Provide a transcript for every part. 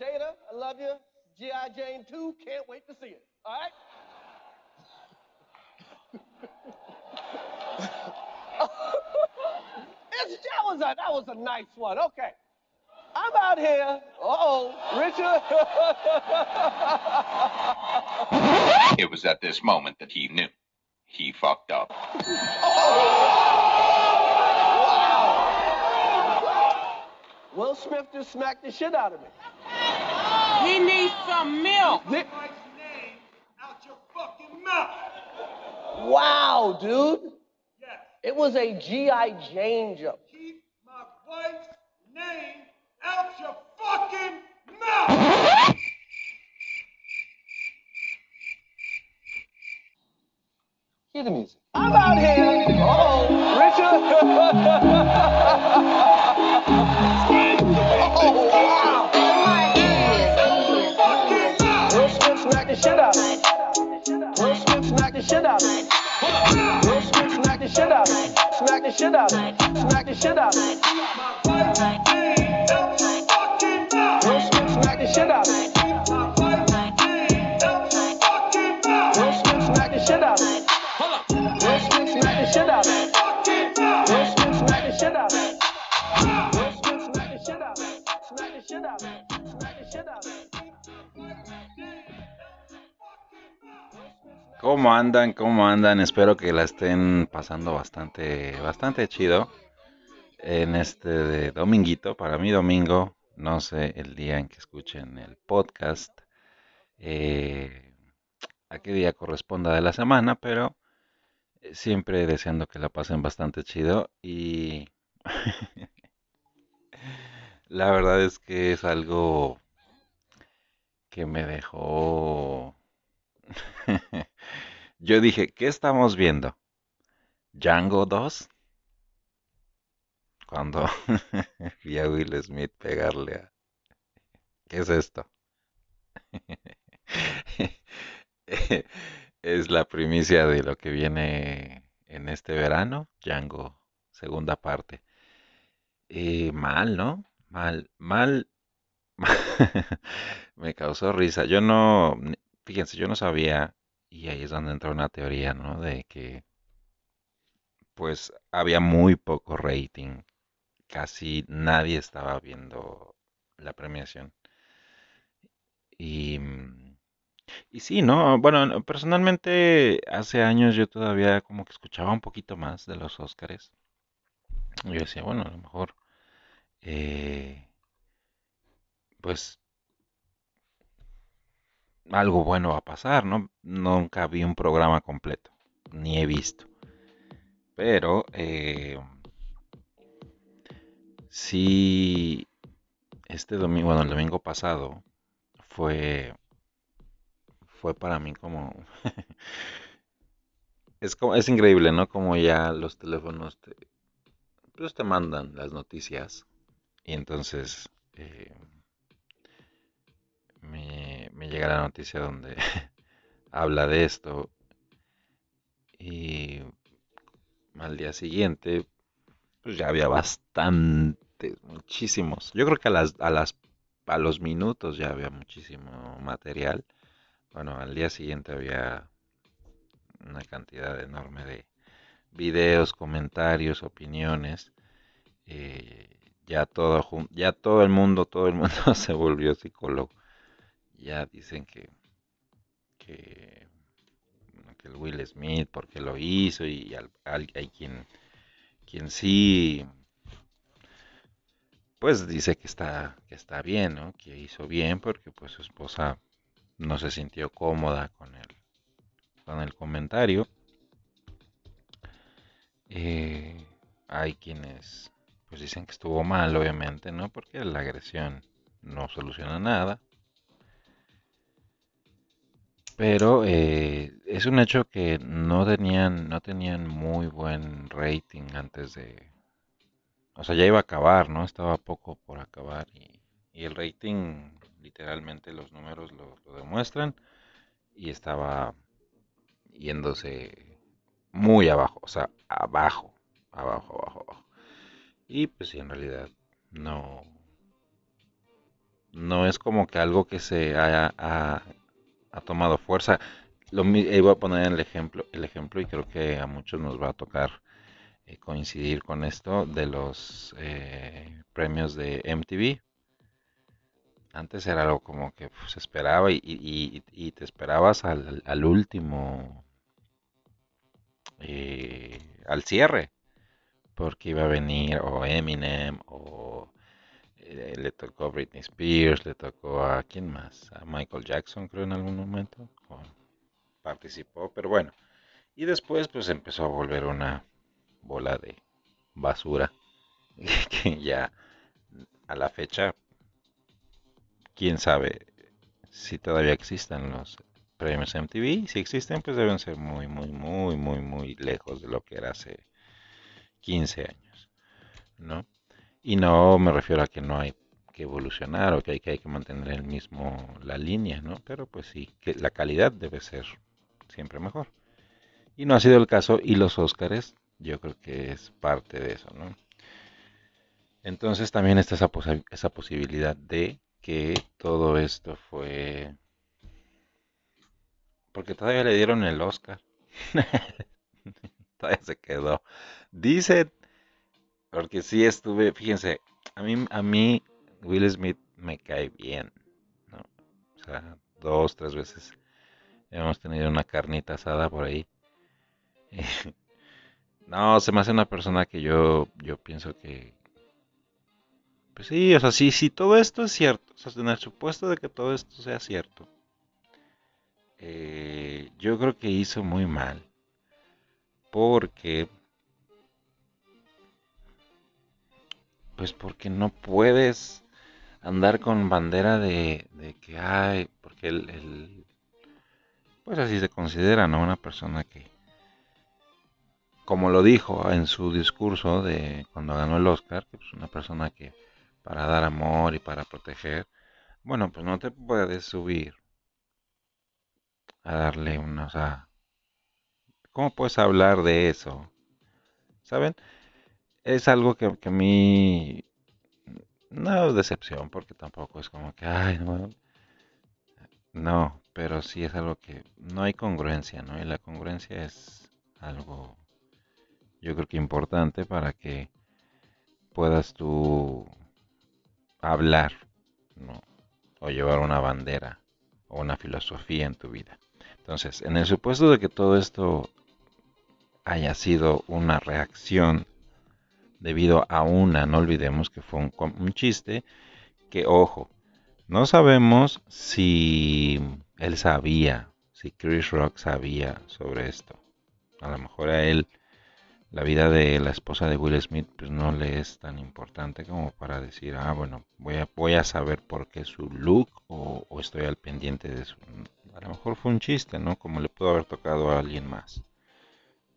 Jada, I love you. G.I. Jane 2, can't wait to see it. All right? It's, that, was a, that was a nice one. Okay. I'm out here. Uh-oh, Richard. It was at this moment that he knew. He fucked up. Will Smith just smacked the shit out of me. He needs some milk. Thi- wife's name out your fucking mouth. Wow, dude. Yes. It was a G.I. Jane jump. Keep my wife's name out your fucking mouth. Hear the music. I'm out here. Uh-oh, Richard. out of me. Will Smith smacked the shit out of me. Smack the shit out of me. Smack the shit out of me. ¿Cómo andan? ¿Cómo andan? Espero que la estén pasando bastante, bastante chido en este dominguito. Para mí domingo, no sé el día en que escuchen el podcast, eh, a qué día corresponda de la semana, pero eh, siempre deseando que la pasen bastante chido y la verdad es que es algo que me dejó Yo dije, ¿qué estamos viendo? ¿Django 2? Cuando vi a Will Smith pegarle a... ¿Qué es esto? Es la primicia de lo que viene en este verano, Django, segunda parte. Eh, mal, ¿no? Mal, mal. Me causó risa. Yo no, fíjense, yo no sabía, y ahí es donde entra una teoría, ¿no? De que pues había muy poco rating. Casi nadie estaba viendo la premiación. Y, mm, y sí, ¿no? Bueno, no, personalmente hace años yo todavía como que escuchaba un poquito más de los Óscares. Yo decía, bueno, a lo mejor, eh, pues algo bueno va a pasar, ¿no? Nunca vi un programa completo, ni he visto. Pero eh, sí, este domingo, bueno, el domingo pasado fue, fue para mí como, es como, es increíble, ¿no? Como ya los teléfonos te, pues te mandan las noticias y entonces eh, me, me llega la noticia donde habla de esto y al día siguiente pues ya había bastantes, muchísimos. Yo creo que a las, a las a los minutos ya había muchísimo material. Bueno, al día siguiente había una cantidad enorme de videos, comentarios, opiniones. eh, ya todo, ya todo el mundo, todo el mundo se volvió psicólogo. Ya dicen que, que, que el Will Smith porque lo hizo y hay quien, quien sí, pues dice que está, que está bien, ¿no? Que hizo bien porque pues su esposa no se sintió cómoda con el, con el comentario. Eh, hay quienes pues dicen que estuvo mal, obviamente, ¿no? Porque la agresión no soluciona nada. Pero eh, es un hecho que no tenían, no tenían muy buen rating antes de... O sea, ya iba a acabar, ¿no? Estaba poco por acabar y, el rating, literalmente los números lo, demuestran, y estaba yéndose muy abajo, o sea, abajo, abajo, abajo, abajo. Y pues sí, en realidad no, no es como que algo que se haya ha, ha tomado fuerza. Lo, mi- eh, a poner el ejemplo, el ejemplo y creo que a muchos nos va a tocar eh, coincidir con esto de los eh, premios de MTV. Antes era algo como que pues, se esperaba y te esperabas al, al último, eh, al cierre, porque iba a venir o Eminem o eh, le tocó a Britney Spears, le tocó a quién más, a Michael Jackson creo en algún momento, participó, pero bueno. Y después pues empezó a volver una bola de basura que ya a la fecha, quién sabe si todavía existen los premios MTV. Si existen, pues deben ser muy, muy, muy, muy, muy lejos de lo que era hace 15 años, ¿no? Y no me refiero a que no hay que evolucionar o que hay que, mantener el mismo, la línea, ¿no? Pero pues sí, que la calidad debe ser siempre mejor. Y no ha sido el caso, y los Óscares, yo creo que es parte de eso, ¿no? Entonces también está esa, esa posibilidad de que todo esto fue... Porque todavía le dieron el Oscar. Todavía se quedó. Dice, porque sí estuve, fíjense, a mí, a mí Will Smith me cae bien, ¿no? O sea, dos, tres veces hemos tenido una carnita asada por ahí. No, se me hace una persona que yo, yo pienso que, pues sí, o sea, sí, sí, todo esto es cierto, o sea, en el supuesto de que todo esto sea cierto, eh, yo creo que hizo muy mal, porque, pues porque no puedes andar con bandera de, de que, ay, porque él, pues así se considera, ¿no? Una persona que, como lo dijo en su discurso de cuando ganó el Oscar, que es una persona que para dar amor y para proteger, bueno, pues no te puedes subir a darle una, o sea, ¿cómo puedes hablar de eso? ¿Saben? Es algo que, que a mí no es decepción, porque tampoco es como que, ay, no, no, pero sí es algo que no hay congruencia, ¿no? Y la congruencia es algo, yo creo que importante para que puedas tú hablar, ¿no? O llevar una bandera o una filosofía en tu vida. Entonces, en el supuesto de que todo esto haya sido una reacción debido a una, no olvidemos que fue un, un chiste, que ojo, no sabemos si él sabía, si Chris Rock sabía sobre esto. A lo mejor a él la vida de la esposa de Will Smith pues no le es tan importante como para decir, ah, bueno, voy a, voy a saber por qué su look o, o estoy al pendiente de su... A lo mejor fue un chiste, ¿no? Como le pudo haber tocado a alguien más.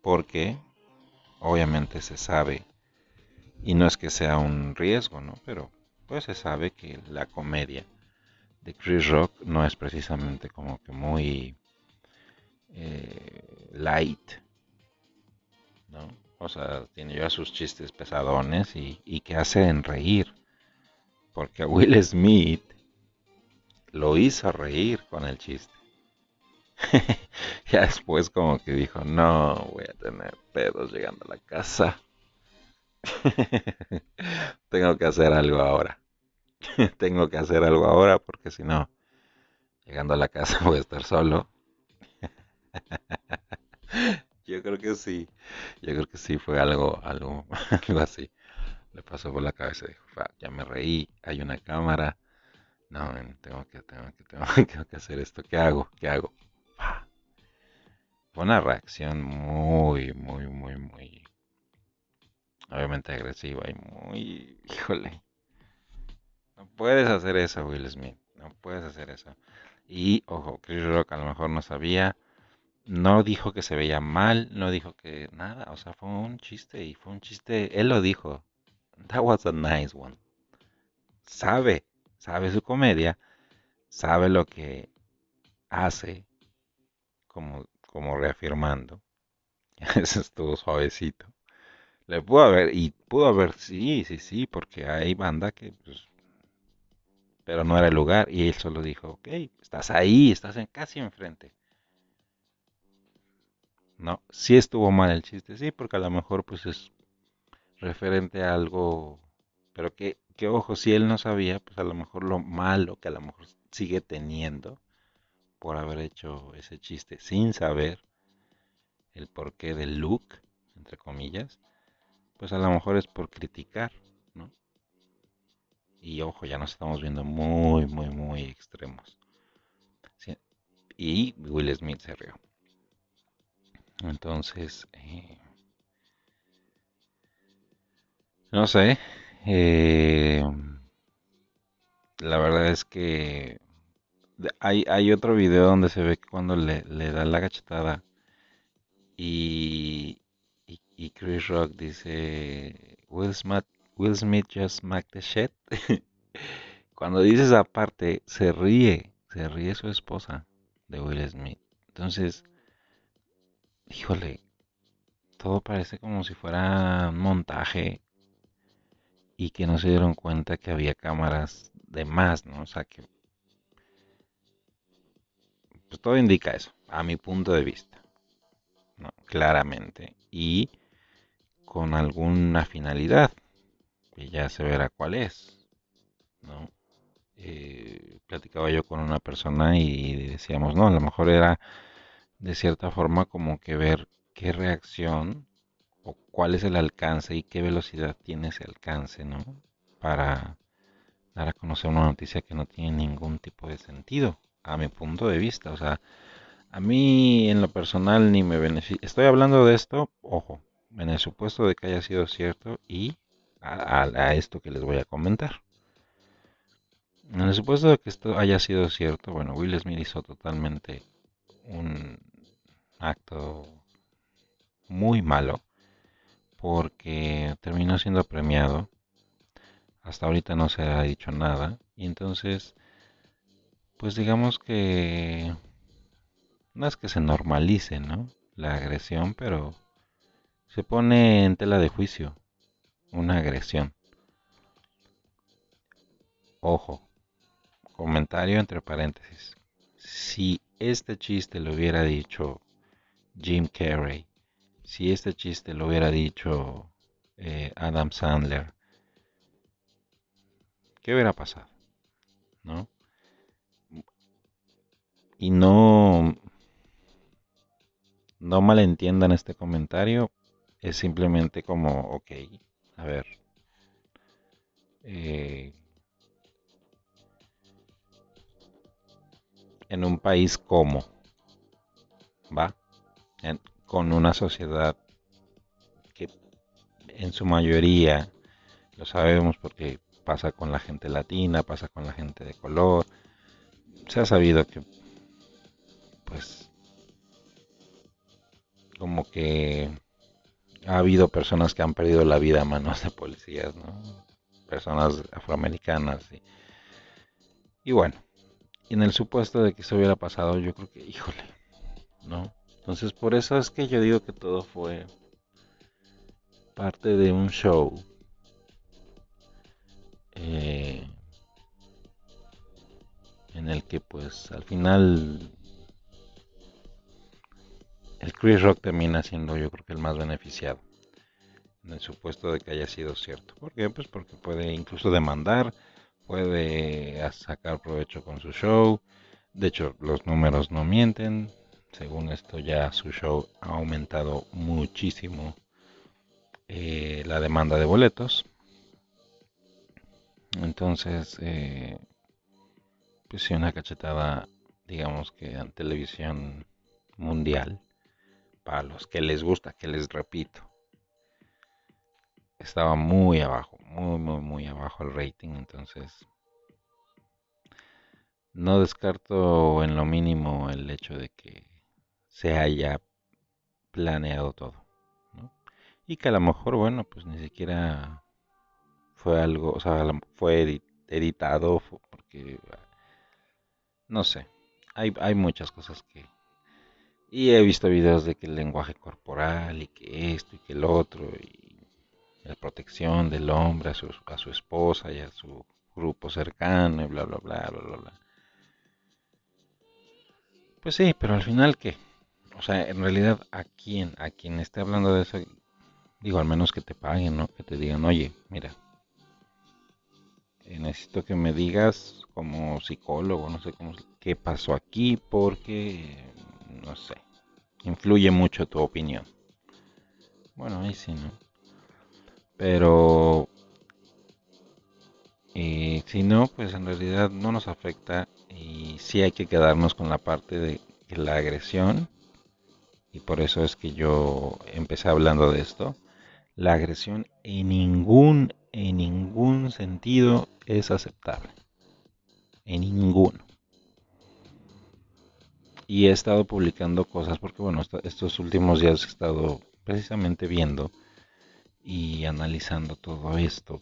Porque obviamente se sabe, y no es que sea un riesgo, ¿no? Pero pues se sabe que la comedia de Chris Rock no es precisamente como que muy eh, light, ¿no? O sea, tiene ya sus chistes pesadones y, y que hacen reír. Porque a Will Smith lo hizo reír con el chiste. ya después como que dijo, no, voy a tener pedos llegando a la casa. Tengo que hacer algo ahora. Tengo que hacer algo ahora porque si no, llegando a la casa voy a estar solo. Yo creo que sí. Yo creo que sí fue algo, algo, algo así. Le pasó por la cabeza y dijo, "Fa, ya me reí, hay una cámara. No, tengo que, tengo que, tengo, tengo que hacer esto. ¿Qué hago? ¿Qué hago? Fue una reacción muy, muy, muy, muy, obviamente agresiva y muy, híjole. No puedes hacer eso, Will Smith. No puedes hacer eso. Y, ojo, Chris Rock a lo mejor no sabía. No dijo que se veía mal, no dijo que nada, o sea, fue un chiste y fue un chiste, él lo dijo. That was a nice one. Sabe, sabe su comedia, sabe lo que hace, como, como reafirmando. Eso estuvo suavecito. Le pudo haber, y pudo haber, sí, sí, sí, porque hay banda que pues, pero no era el lugar y él solo dijo, ok, estás ahí, estás en, casi enfrente. No, sí estuvo mal el chiste, sí, porque a lo mejor pues es referente a algo, pero que, que ojo, si él no sabía, pues a lo mejor lo malo que a lo mejor sigue teniendo por haber hecho ese chiste sin saber el porqué del look, entre comillas, pues a lo mejor es por criticar, ¿no? Y ojo, ya nos estamos viendo muy, muy, muy extremos. Y Will Smith se rió. Entonces, eh, no sé. eh, la verdad es que hay, hay otro video donde se ve cuando le, le da la cachetada y, y, Chris Rock dice, Will Smith, Will Smith just smacked the shit. Cuando dice esa parte, se ríe, se ríe su esposa de Will Smith. Entonces, híjole, todo parece como si fuera un montaje y que no se dieron cuenta que había cámaras de más, ¿no? O sea, que pues todo indica eso, a mi punto de vista. Claramente. Y con alguna finalidad, que ya se verá cuál es, ¿no? Eh, platicaba yo con una persona y decíamos, no, a lo mejor era de cierta forma como que ver qué reacción o cuál es el alcance y qué velocidad tiene ese alcance, ¿no? Para dar a conocer una noticia que no tiene ningún tipo de sentido, a mi punto de vista. O sea, a mí en lo personal ni me beneficia. Estoy hablando de esto, ojo, en el supuesto de que haya sido cierto y a, esto que les voy a comentar. En el supuesto de que esto haya sido cierto, bueno, Will Smith hizo totalmente un acto muy malo porque terminó siendo premiado. Hasta ahorita no se ha dicho nada. Y entonces, pues digamos que no es que se normalice, ¿no? La agresión, pero se pone en tela de juicio una agresión. Ojo, comentario entre paréntesis. Si este chiste lo hubiera dicho Jim Carrey, si este chiste lo hubiera dicho eh, Adam Sandler, ¿qué hubiera pasado? ¿No? Y no, no malentiendan este comentario, es simplemente como, ok, a ver, eh, en un país como, ¿va? Con una sociedad que en su mayoría, lo sabemos porque pasa con la gente latina, pasa con la gente de color, se ha sabido que, pues, como que ha habido personas que han perdido la vida a manos de policías, ¿no? Personas afroamericanas y, y bueno, en el supuesto de que eso hubiera pasado, yo creo que, híjole, ¿no? Entonces por eso es que yo digo que todo fue parte de un show. eh, en el que pues al final el Chris Rock termina siendo yo creo que el más beneficiado. En el supuesto de que haya sido cierto. ¿Por qué? Pues porque puede incluso demandar, puede sacar provecho con su show. De hecho, los números no mienten. Según esto ya su show ha aumentado muchísimo eh, la demanda de boletos. Entonces, eh, pues sí, una cachetada, digamos que en televisión mundial, para los que les gusta, que les repito, estaba muy abajo, muy, muy, muy abajo el rating. Entonces, no descarto en lo mínimo el hecho de que se haya planeado todo. Y que a lo mejor, bueno, pues ni siquiera fue algo, o sea, fue edi- editado, porque, no sé, hay, hay muchas cosas que... Y he visto videos de que el lenguaje corporal y que esto y que el otro y la protección del hombre a su, a su esposa y a su grupo cercano y bla, bla, bla, bla, bla, bla. Pues sí, pero al final, ¿qué? O sea, en realidad, ¿a quién? A quien esté hablando de eso, digo, al menos que te paguen, ¿no? Que te digan, oye, mira, necesito que me digas como psicólogo, no sé cómo, qué pasó aquí, porque, no sé, influye mucho tu opinión. Bueno, ahí sí, ¿no? Pero eh, si no, pues en realidad no nos afecta y sí hay que quedarnos con la parte de la agresión y por eso es que yo empecé hablando de esto. La agresión en ningún, en ningún sentido es aceptable. En ninguno. Y he estado publicando cosas porque, bueno, estos últimos días he estado precisamente viendo y analizando todo esto.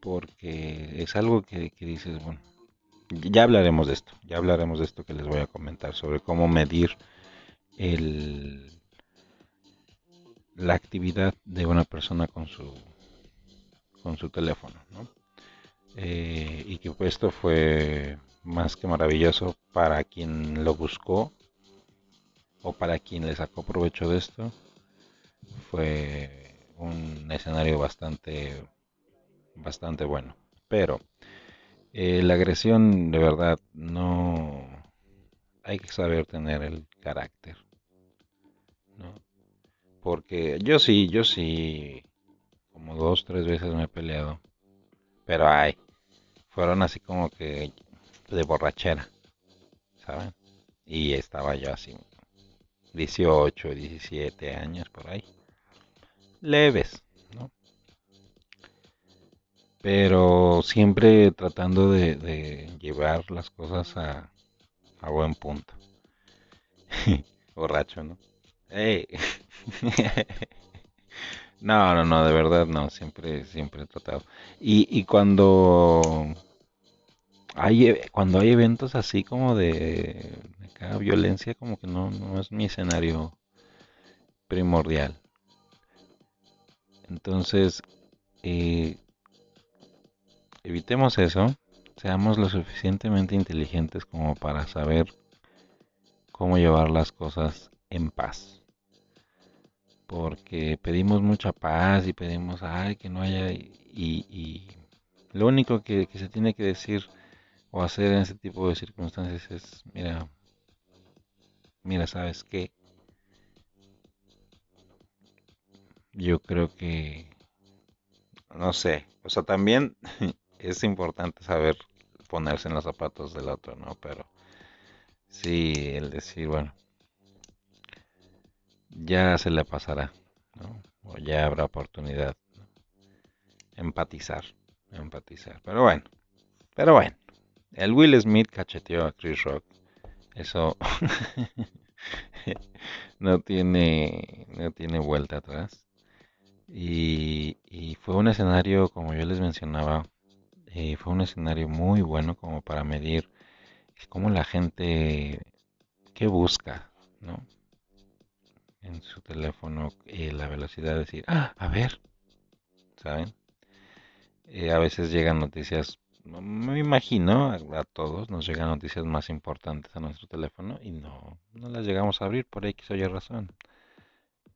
Porque es algo que, que dices, bueno, ya hablaremos de esto, ya hablaremos de esto que les voy a comentar sobre cómo medir el, la actividad de una persona con su con su teléfono ¿no? Eh, y que esto fue más que maravilloso para quien lo buscó o para quien le sacó provecho de esto fue un escenario bastante bastante bueno pero eh, la agresión de verdad no hay que saber tener el carácter ¿no? Porque yo sí, yo sí, como dos, tres veces me he peleado. Pero ay, fueron así como que de borrachera, ¿saben? Y estaba yo así, 18, 17 años por ahí. Leves, ¿no? Pero siempre tratando de, llevar las cosas a, a buen punto. Borracho, ¿no? Ey. no, no, no, de verdad no, siempre, siempre he tratado. Y, y cuando hay, e, cuando hay eventos así como de, de violencia, como que no, no es mi escenario primordial. Entonces, eh, evitemos eso, seamos lo suficientemente inteligentes como para saber cómo llevar las cosas en paz porque pedimos mucha paz y pedimos, ay, que no haya, y, lo único que, que, se tiene que decir o hacer en ese tipo de circunstancias es, mira, mira, ¿sabes qué? Yo creo que, no sé, o sea, también es importante saber ponerse en los zapatos del otro, ¿no? Pero sí, el decir, bueno, ya se le pasará, ¿no? o ya habrá oportunidad. Empatizar, empatizar. Pero bueno, pero bueno, el Will Smith cacheteó a Chris Rock. Eso no tiene, no tiene vuelta atrás. Y, y, fue un escenario, como yo les mencionaba, eh, fue un escenario muy bueno como para medir cómo la gente, qué busca, ¿no? en su teléfono eh, la velocidad de decir, ah, a ver, ¿saben? Eh, a veces llegan noticias, me imagino, a, todos nos llegan noticias más importantes a nuestro teléfono y no, no las llegamos a abrir por X o Y razón.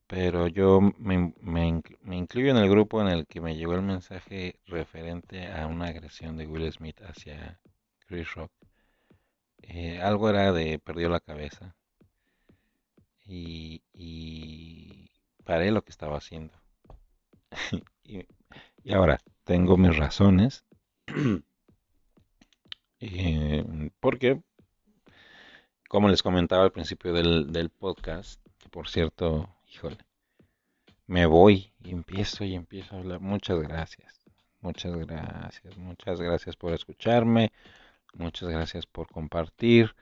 Pero yo me, me, me incluyo en el grupo en el que me llegó el mensaje referente a una agresión de Will Smith hacia Chris Rock. Eh, algo era de perdió la cabeza y, y paré lo que estaba haciendo. y, ahora tengo mis razones. eh, porque, como les comentaba al principio del, podcast, por cierto, híjole, me voy y empiezo y empiezo a hablar. Muchas gracias. Muchas gracias. Muchas gracias por escucharme. Muchas gracias por compartir.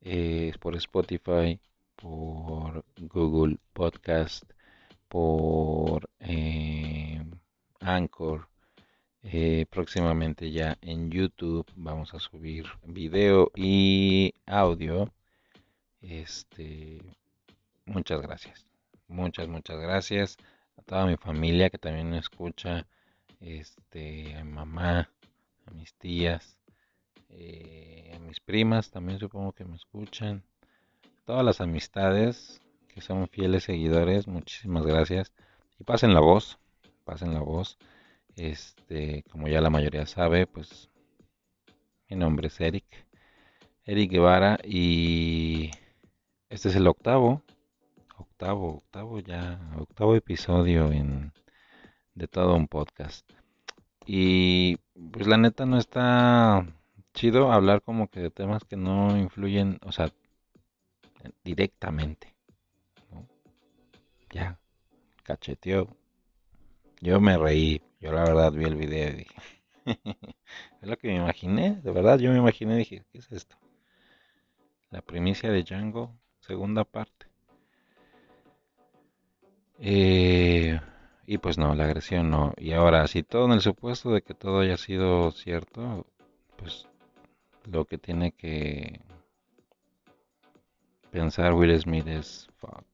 Eh, por Spotify por Google Podcast, por eh, Anchor. Eh, próximamente ya en YouTube vamos a subir video y audio. Este, muchas gracias. Muchas, muchas gracias a toda mi familia que también me escucha. Este, a mi mamá, mis tías, eh, mis primas también supongo que me escuchan, todas las amistades que son fieles seguidores, muchísimas gracias. Y pasen la voz, pasen la voz. Este, como ya la mayoría sabe, pues mi nombre es Eric, Eric Guevara y este es el octavo, octavo, octavo ya, octavo episodio en de todo un podcast. Y pues la neta no está chido hablar como que de temas que no influyen, o sea, directamente. Ya, cacheteó. Yo me reí, yo la verdad vi el video y dije, es lo que me imaginé, de verdad yo me imaginé dije, ¿qué es esto? La primicia de Django, segunda parte. Eh, y pues no, la agresión no. Y ahora, si todo en el supuesto de que todo haya sido cierto, pues lo que tiene que pensar Will Smith es, fuck,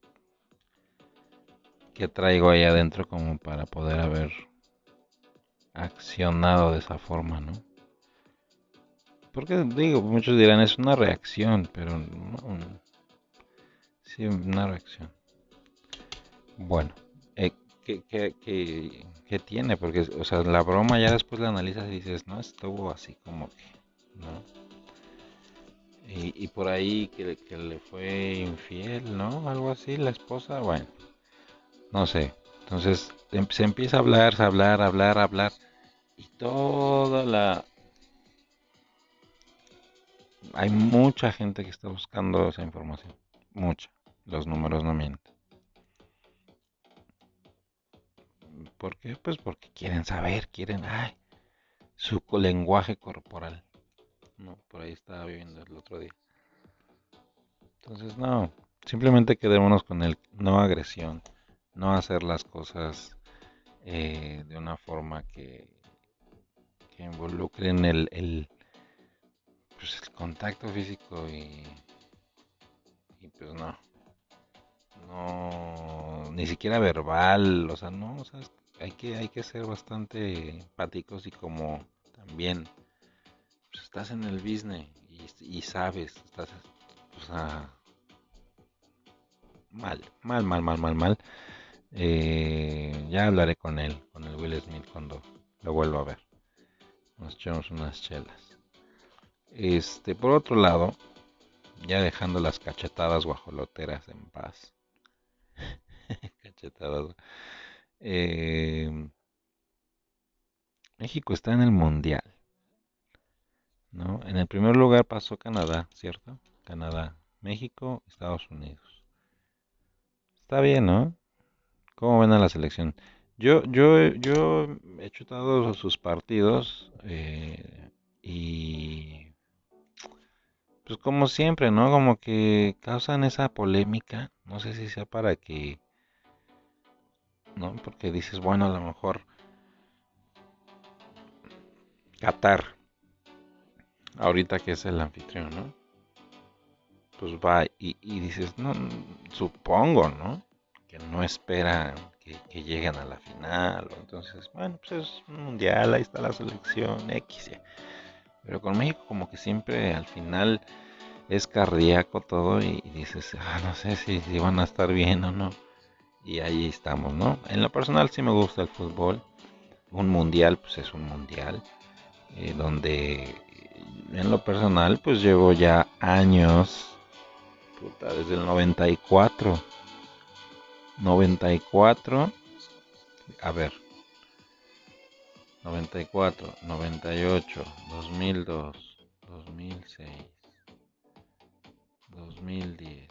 ¿qué traigo ahí adentro como para poder haber accionado de esa forma, no? Porque digo, muchos dirán es una reacción, pero no, sí, una reacción. Bueno, eh, ¿qué, tiene? Porque, o sea, la broma ya después la analizas y dices, no, estuvo así como que, ¿no? Y, por ahí que le fue infiel, ¿no? Algo así, la esposa, bueno, no sé. Entonces em- se empieza a hablar, a hablar, hablar, hablar. Y toda la... Hay mucha gente que está buscando esa información. Mucha. Los números no mienten. ¿Por qué? Pues porque quieren saber, quieren... Ay, su lenguaje corporal. No, por ahí estaba viendo el otro día. Entonces, no. Simplemente quedémonos con el no agresión. No hacer las cosas eh, de una forma que, que involucren el, el, pues, el contacto físico y, y pues no. No, ni siquiera verbal, o sea, no, o sea, hay que, hay que ser bastante empáticos y como también pues, estás en el business y, y sabes, estás, o sea, mal, mal, mal, mal, mal, mal. Eh, ya hablaré con él, con el Will Smith cuando lo vuelva a ver. Nos echamos unas chelas. Este, por otro lado, ya dejando las cachetadas guajoloteras en paz. cachetadas. eh, México está en el mundial, ¿no? En el primer lugar pasó Canadá, ¿cierto? Canadá, México, Estados Unidos. Está bien, ¿no? ¿Cómo ven a la selección? Yo, yo, yo he chutado sus partidos eh, y pues como siempre, ¿no? Como que causan esa polémica. No sé si sea para que, ¿no? Porque dices, bueno, a lo mejor Qatar, ahorita que es el anfitrión, ¿no? Pues va y, y dices, no, supongo, ¿no? Que no esperan que, lleguen a la final. Entonces, bueno, pues es un mundial, ahí está la selección X. Pero con México como que siempre al final es cardíaco todo y, dices, ah, no sé si, van a estar bien o no. Y ahí estamos, ¿no? En lo personal sí me gusta el fútbol. Un mundial, pues es un mundial. eh, donde en lo personal, pues llevo ya años, puta, desde el 94. 94. A ver. 94, 98, 2002, 2006, 2010.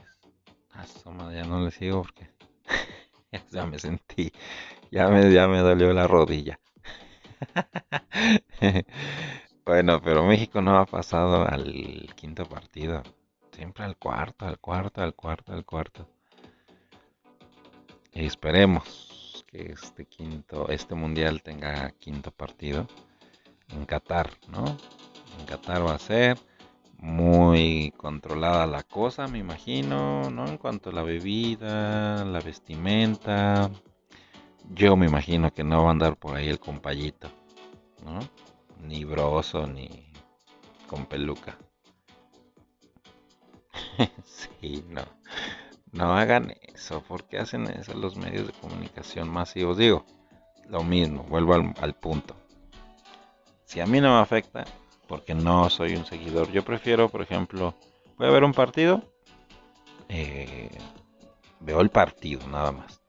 Ah, madre, ya no le sigo porque ya me sentí, ya me, ya me dolió la rodilla. Bueno, pero México no ha pasado al quinto partido. Siempre al cuarto, al cuarto, al cuarto, al cuarto. Esperemos que este quinto, este mundial tenga quinto partido en Qatar, ¿no? En Qatar va a ser muy controlada la cosa, me imagino, ¿no? En cuanto a la bebida, la vestimenta. Yo me imagino que no va a andar por ahí el compayito, ¿no? ni broso, ni con peluca. sí, no. No hagan eso. ¿Por qué hacen eso los medios de comunicación masivos? Digo, lo mismo, vuelvo al, al punto. Si a mí no me afecta, porque no soy un seguidor, yo prefiero, por ejemplo, voy a ver un partido, eh, veo el partido nada más.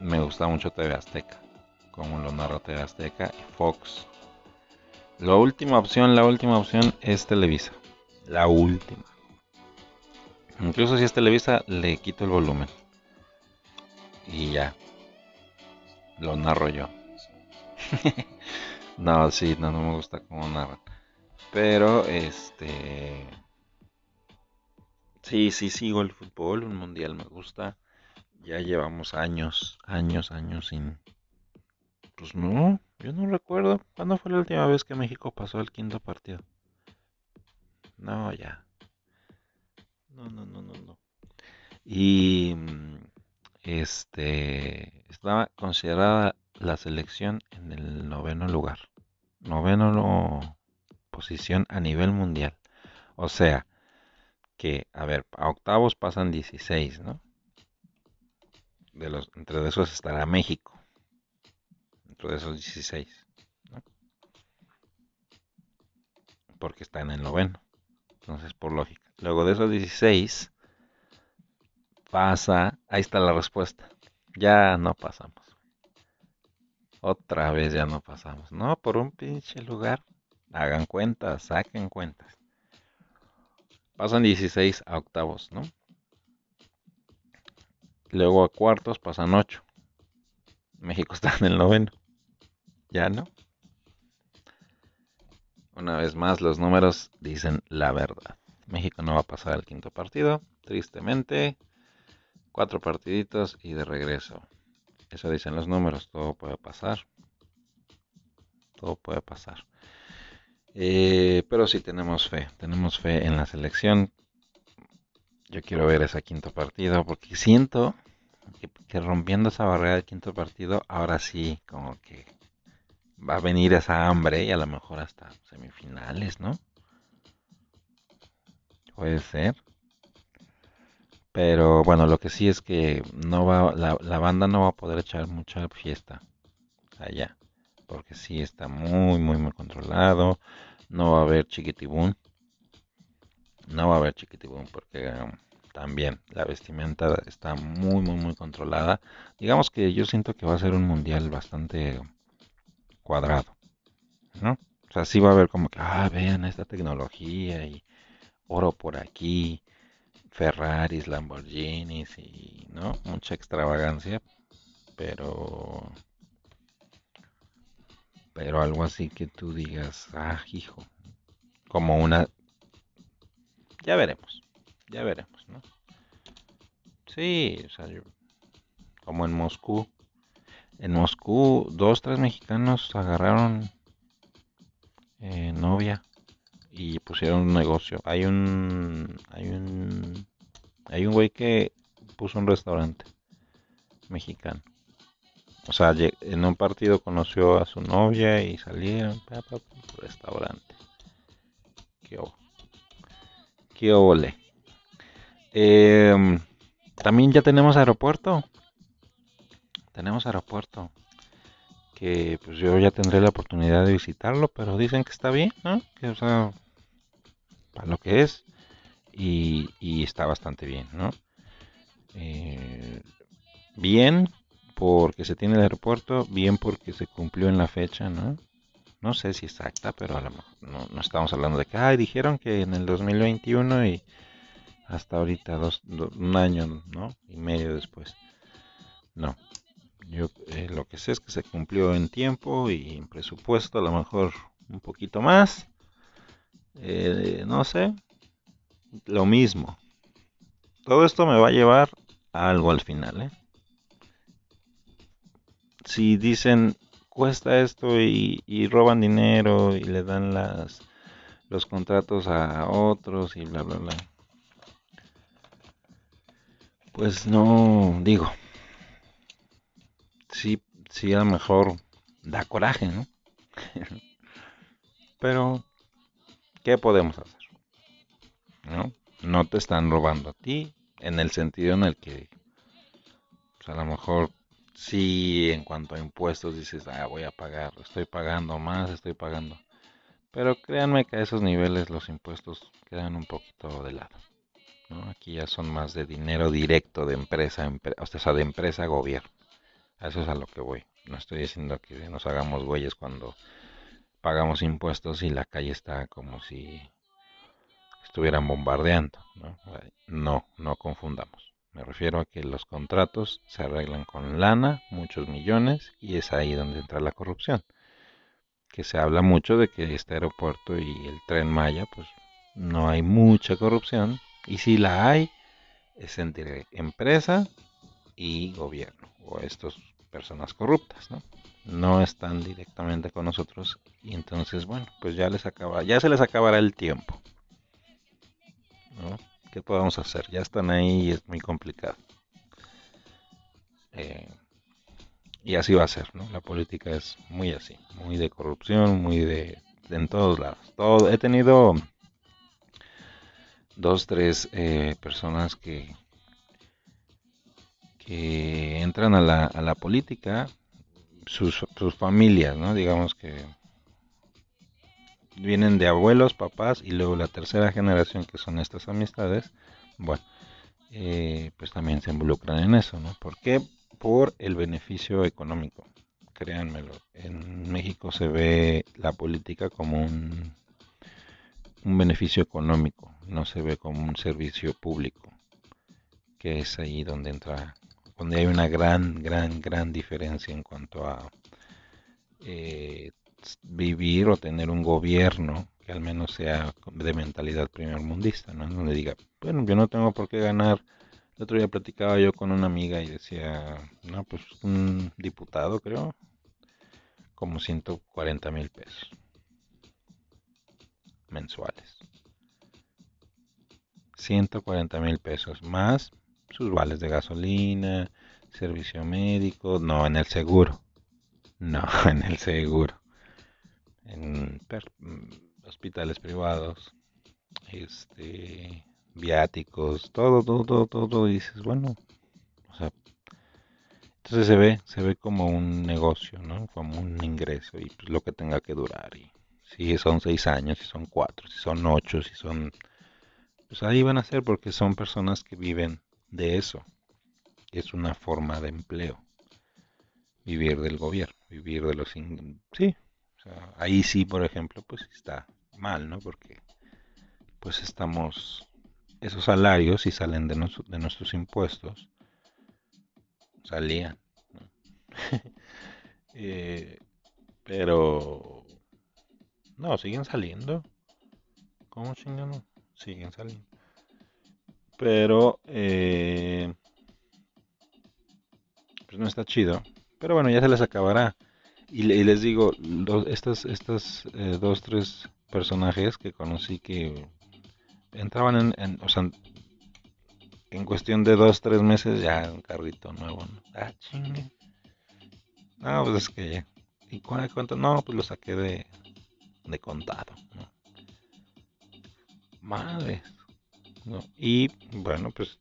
Me gusta mucho TV Azteca, como lo narra TV Azteca y Fox. La última opción, la última opción es Televisa. La última. Incluso si es Televisa, le quito el volumen. Y ya. Lo narro yo. no, sí, no, no me gusta cómo narran. Pero, este... Sí, sí, sigo el fútbol, un mundial me gusta. Ya llevamos años, años, años sin... Pues no, yo no recuerdo. ¿Cuándo fue la última vez que México pasó el quinto partido? No, ya. No, no, no, no, no. Y mm, este estaba considerada la selección en el noveno lugar. Noveno posición a nivel mundial. O sea, que, a ver, a octavos pasan 16, ¿no? De los, entre esos estará México. Dentro de esos 16, ¿no? Porque está en el noveno. Entonces, por lógica. Luego de esos 16, pasa. Ahí está la respuesta. Ya no pasamos. Otra vez ya no pasamos. No, por un pinche lugar. Hagan cuentas, saquen cuentas. Pasan 16 a octavos, ¿no? Luego a cuartos pasan 8. México está en el noveno. Ya no. Una vez más, los números dicen la verdad. México no va a pasar al quinto partido, tristemente. Cuatro partiditos y de regreso. Eso dicen los números, todo puede pasar. Todo puede pasar. Eh, pero sí tenemos fe, tenemos fe en la selección. Yo quiero ver ese quinto partido porque siento que, que rompiendo esa barrera del quinto partido, ahora sí, como que va a venir esa hambre y a lo mejor hasta semifinales, ¿no? Puede ser. Pero bueno, lo que sí es que no va, la, banda no va a poder echar mucha fiesta allá. Porque sí está muy, muy, muy controlado. No va a haber chiquitibún. No va a haber chiquitibún porque um, también la vestimenta está muy, muy, muy controlada. Digamos que yo siento que va a ser un mundial bastante cuadrado, ¿no? O sea, sí va a haber como que, ah, vean esta tecnología y oro por aquí, Ferraris, Lamborghinis y, ¿no? Mucha extravagancia, pero, pero algo así que tú digas, ah, hijo, como una, ya veremos, ya veremos, ¿no? Sí, o sea, yo- como en Moscú, en Moscú, dos, tres mexicanos agarraron eh, novia y pusieron un negocio. Hay un, hay un, hay un güey que puso un restaurante mexicano. O sea, en un partido conoció a su novia y salieron, restaurante. Qué o- qué ole. Em, también ya tenemos aeropuerto. Tenemos aeropuerto. Que pues yo ya tendré la oportunidad de visitarlo, pero dicen que está bien, ¿no? Que o sea, para lo que es. Y, está bastante bien, ¿no? Eh, bien porque se tiene el aeropuerto, bien porque se cumplió en la fecha, ¿no? No sé si exacta, pero a lo mejor no, no estamos hablando de que, ay, dijeron que en el 2021 y hasta ahorita, dos, do- un año, ¿no? Y medio después. No, yo eh, lo que sé es que se cumplió en tiempo y en presupuesto, a lo mejor un poquito más. Eh, no sé, lo mismo. Todo esto me va a llevar a algo al final, ¿eh? Si dicen cuesta esto y, roban dinero y le dan los contratos a otros y bla bla bla. Pues no digo, sí, sí a lo mejor da coraje, ¿no? Pero, ¿qué podemos hacer? ¿No? No te están robando a ti, en el sentido en el que, pues a lo mejor, sí, en cuanto a impuestos dices, ah, voy a pagar, estoy pagando más, estoy pagando. Pero créanme que a esos niveles los impuestos quedan un poquito de lado. Aquí ya son más de dinero directo de empresa, empre- o sea, de empresa a gobierno. A eso es a lo que voy. No estoy diciendo que nos hagamos güeyes cuando pagamos impuestos y la calle está como si estuvieran bombardeando. ¿no? no, no confundamos. Me refiero a que los contratos se arreglan con lana, muchos millones, y es ahí donde entra la corrupción. Que se habla mucho de que este aeropuerto y el tren Maya, pues no hay mucha corrupción, y si la hay, es entre empresa y gobierno, o estas personas corruptas, ¿no? No están directamente con nosotros, y entonces, bueno, pues ya les acaba, ya se les acabará el tiempo. ¿no? ¿Qué podemos hacer? Ya están ahí y es muy complicado. Eh, y así va a ser, ¿no? La política es muy así, muy de corrupción, muy de, en todos lados. Todo, he tenido dos, tres eh, personas que, que entran a la, a la política, sus, sus familias, ¿no? Digamos que vienen de abuelos, papás y luego la tercera generación que son estas amistades, bueno, eh, pues también se involucran en eso, ¿no? ¿Por qué? Por el beneficio económico. Créanmelo, en México se ve la política como un, un beneficio económico, no se ve como un servicio público, que es ahí donde entra, donde hay una gran, gran, gran diferencia en cuanto a eh, vivir o tener un gobierno que al menos sea de mentalidad primermundista, ¿no? Donde diga, bueno, yo no tengo por qué ganar. El otro día platicaba yo con una amiga y decía, no, pues un diputado creo, como 140 mil pesos mensuales. 140 mil pesos más sus vales de gasolina, servicio médico, no en el seguro, no en el seguro en mm, hospitales privados, este, viáticos, todo, todo, todo, todo, todo, y dices, bueno, o sea, entonces se ve, se ve como un negocio, ¿no? Como un ingreso y pues, lo que tenga que durar. Y si son seis años, si son cuatro, si son ocho, si son, pues ahí van a ser porque son personas que viven de eso. Es una forma de empleo, vivir del gobierno, vivir de los, sí, ahí sí, por ejemplo, pues está mal, ¿no? Porque pues estamos, esos salarios si salen de, de nuestros impuestos, salían, ¿no? Eh, pero, no, siguen saliendo. ¿Cómo? Siguen saliendo. Pero, eh, pues no está chido. Pero bueno, ya se les acabará. Y, le- y les digo, lo- estas, estas eh, dos, tres personajes que conocí que entraban en, en- o sea, en cuestión de dos, tres meses ya un carrito nuevo, ¿no? Ah, chingue. No, pues es que ya. ¿Y cuánto? No, pues lo saqué de, de contado. Madre. Y bueno, pues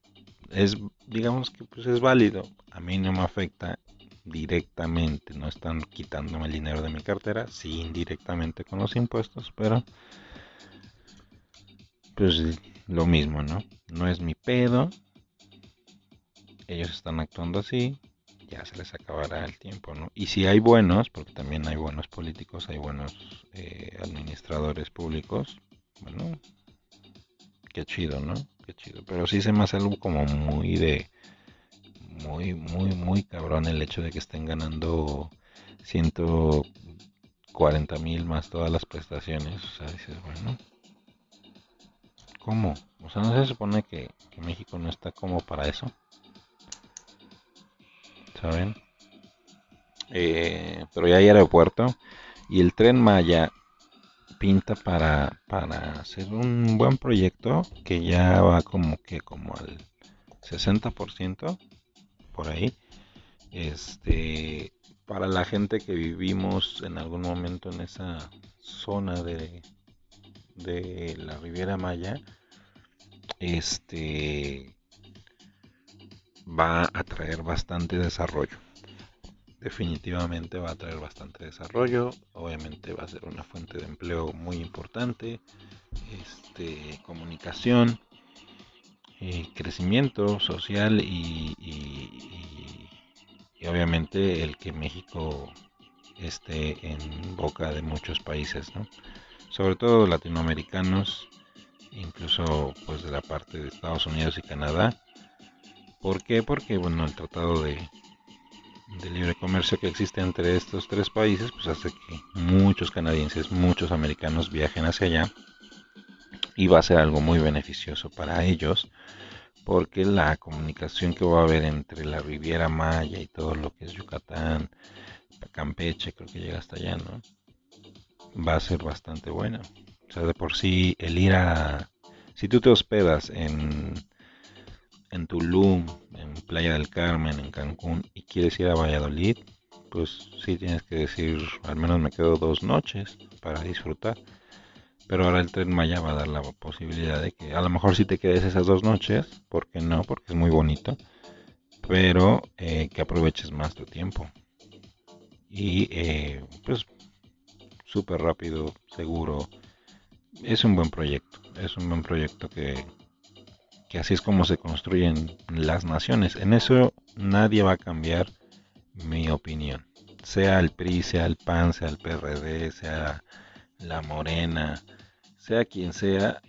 es, digamos que pues es válido. A mí no me afecta directamente, no están quitándome el dinero de mi cartera, sí indirectamente con los impuestos, pero pues lo mismo, ¿no? No es mi pedo, ellos están actuando así, ya se les acabará el tiempo, ¿no? Y si hay buenos, porque también hay buenos políticos, hay buenos eh, administradores públicos, bueno, qué chido, ¿no? Qué chido, pero sí se me hace algo como muy de muy, muy, muy cabrón el hecho de que estén ganando 140 mil más todas las prestaciones. O sea, dices, bueno, ¿cómo? O sea, ¿no se supone que, México no está como para eso? ¿Saben? Eh, pero ya hay aeropuerto y el tren Maya pinta para, para hacer un buen proyecto que ya va como que como al 60% por ahí. Este, para la gente que vivimos en algún momento en esa zona de, de la Riviera Maya, este va a traer bastante desarrollo. Definitivamente va a traer bastante desarrollo. Obviamente va a ser una fuente de empleo muy importante. Este, comunicación, eh, crecimiento social y, y, y, obviamente el que México esté en boca de muchos países, ¿no? sobre todo latinoamericanos, incluso pues de la parte de Estados Unidos y Canadá. ¿Por qué? Porque bueno, el tratado de, de libre comercio que existe entre estos tres países pues hace que muchos canadienses, muchos americanos viajen hacia allá y va a ser algo muy beneficioso para ellos porque la comunicación que va a haber entre la Riviera Maya y todo lo que es Yucatán, Campeche, creo que llega hasta allá, ¿no? Va a ser bastante buena. O sea, de por sí el ir a... Si tú te hospedas en, en Tulum, en Playa del Carmen, en Cancún, y quieres ir a Valladolid, pues sí tienes que decir, al menos me quedo dos noches para disfrutar. Pero ahora el tren Maya va a dar la posibilidad de que a lo mejor si te quedes esas dos noches, ¿por qué no? Porque es muy bonito, pero eh, que aproveches más tu tiempo. Y eh, pues súper rápido, seguro. Es un buen proyecto, es un buen proyecto que, que así es como se construyen las naciones. En eso nadie va a cambiar mi opinión. Sea el PRI, sea el PAN, sea el PRD, sea la Morena, sea quien sea,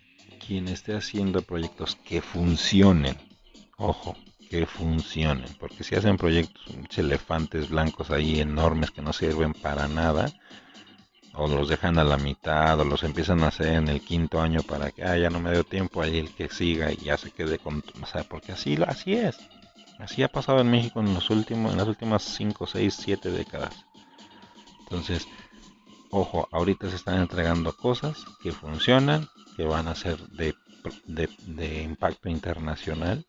quien esté haciendo proyectos que funcionen. Ojo, que funcionen. Porque si hacen proyectos, elefantes blancos ahí enormes que no sirven para nada, o los dejan a la mitad, o los empiezan a hacer en el quinto año para que, ah, ya no me dio tiempo, ahí el que siga y ya se quede con, o sea, porque así, así es. Así ha pasado en México en los últimos, en las últimas 5, 6, 7 décadas. Entonces, ojo, ahorita se están entregando cosas que funcionan, que van a ser de, de, de impacto internacional.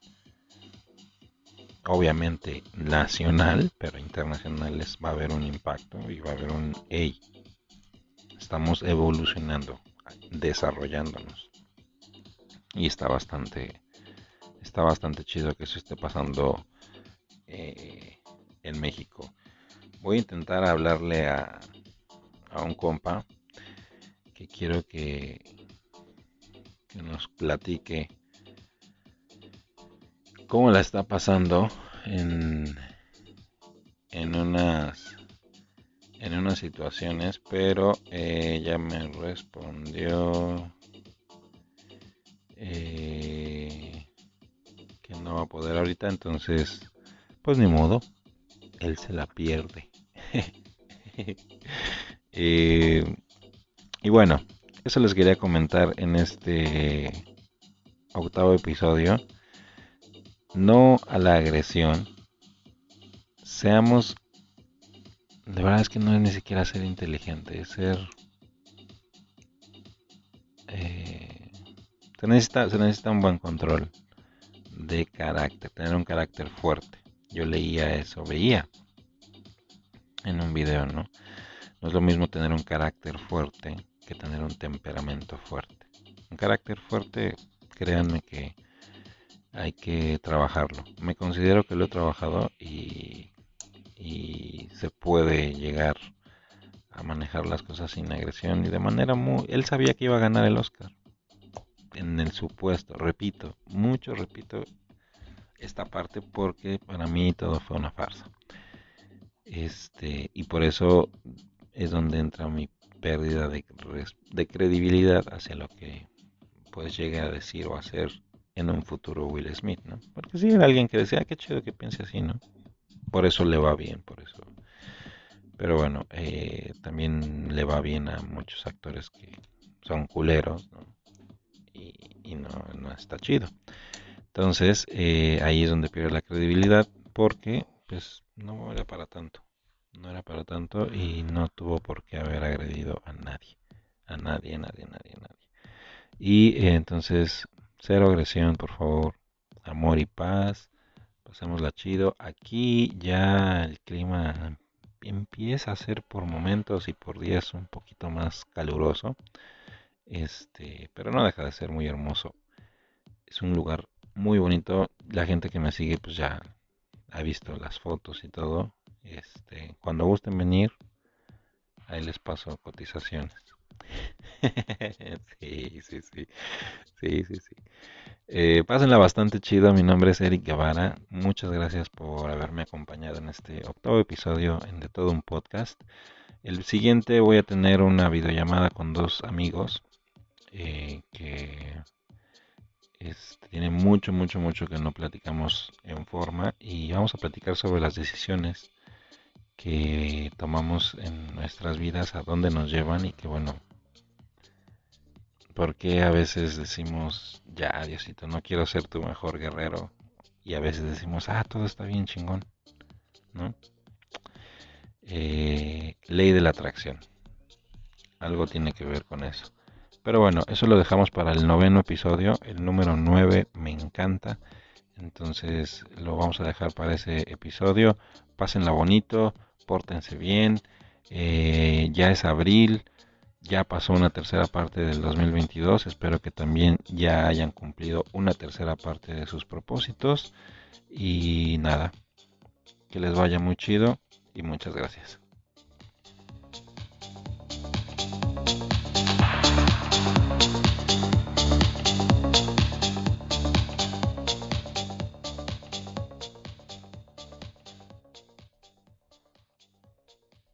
Obviamente nacional, pero internacional les va a haber un impacto y va a haber un, hey, estamos evolucionando, desarrollándonos. Y está bastante, está bastante chido que eso esté pasando eh, en México. Voy a intentar hablarle a, a un compa que quiero que, que nos platique cómo la está pasando en, en unas en unas situaciones, pero ella me respondió eh, que no va a poder ahorita, entonces, pues ni modo, él se la pierde. eh, y bueno, eso les quería comentar en este octavo episodio. No a la agresión. Seamos de verdad es que no es ni siquiera ser inteligente, es ser... Eh, se, necesita, se necesita un buen control de carácter, tener un carácter fuerte. Yo leía eso, veía en un video, ¿no? No es lo mismo tener un carácter fuerte que tener un temperamento fuerte. Un carácter fuerte, créanme que hay que trabajarlo. Me considero que lo he trabajado y y se puede llegar a manejar las cosas sin agresión y de manera muy... Él sabía que iba a ganar el Oscar. En el supuesto, repito, mucho repito esta parte porque para mí todo fue una farsa. Este, y por eso es donde entra mi pérdida de, de credibilidad hacia lo que pues llegue a decir o hacer en un futuro Will Smith, ¿no? Porque si era alguien que decía, ah, qué chido que piense así, ¿no? Por eso le va bien, por eso. Pero bueno, eh, también le va bien a muchos actores que son culeros y, no, no, está chido. Entonces eh, ahí es donde pierde la credibilidad porque pues no era para tanto. No era para tanto y no tuvo por qué haber agredido a nadie. A nadie, a nadie, a nadie, nadie. Y eh, entonces, cero agresión, por favor. Amor y paz la chido. Aquí ya el clima empieza a ser por momentos y por días un poquito más caluroso. Este, pero no deja de ser muy hermoso. Es un lugar muy bonito. La gente que me sigue pues ya ha visto las fotos y todo. Este, cuando gusten venir, ahí les paso cotizaciones. sí, sí, sí. Sí, sí, sí. Eh, pásenla bastante chido. Mi nombre es Eric Guevara. Muchas gracias por haberme acompañado en este octavo episodio en De Todo un Podcast. El siguiente voy a tener una videollamada con dos amigos eh, que este, tiene mucho, mucho, mucho que no platicamos en forma y vamos a platicar sobre las decisiones que tomamos en nuestras vidas, a dónde nos llevan y que bueno, porque a veces decimos, ya Diosito, no quiero ser tu mejor guerrero y a veces decimos, ah, todo está bien chingón, ¿no? Eh, ley de la atracción, algo tiene que ver con eso. Pero bueno, eso lo dejamos para el noveno episodio. El número 9 me encanta. Entonces lo vamos a dejar para ese episodio. Pásenla bonito, pórtense bien. Eh, ya es abril, ya pasó una tercera parte del 2022. Espero que también ya hayan cumplido una tercera parte de sus propósitos. Y nada, que les vaya muy chido y muchas gracias.